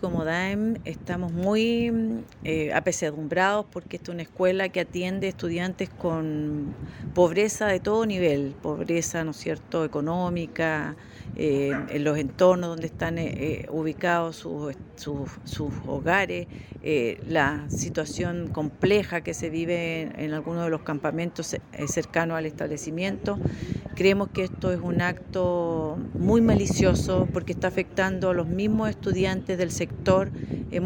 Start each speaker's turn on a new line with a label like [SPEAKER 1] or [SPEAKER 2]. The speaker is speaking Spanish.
[SPEAKER 1] Como DAEM estamos muy eh, apesadumbrados porque esta es una escuela que atiende estudiantes con pobreza de todo nivel, pobreza, ¿no es cierto?, económica, eh, en los entornos donde están eh, eh, ubicados sus, sus, sus hogares, eh, la situación compleja que se vive en, en algunos de los campamentos eh, cercanos al establecimiento. Creemos que esto es un acto muy malicioso porque está afectando a los mismos estudiantes del sector.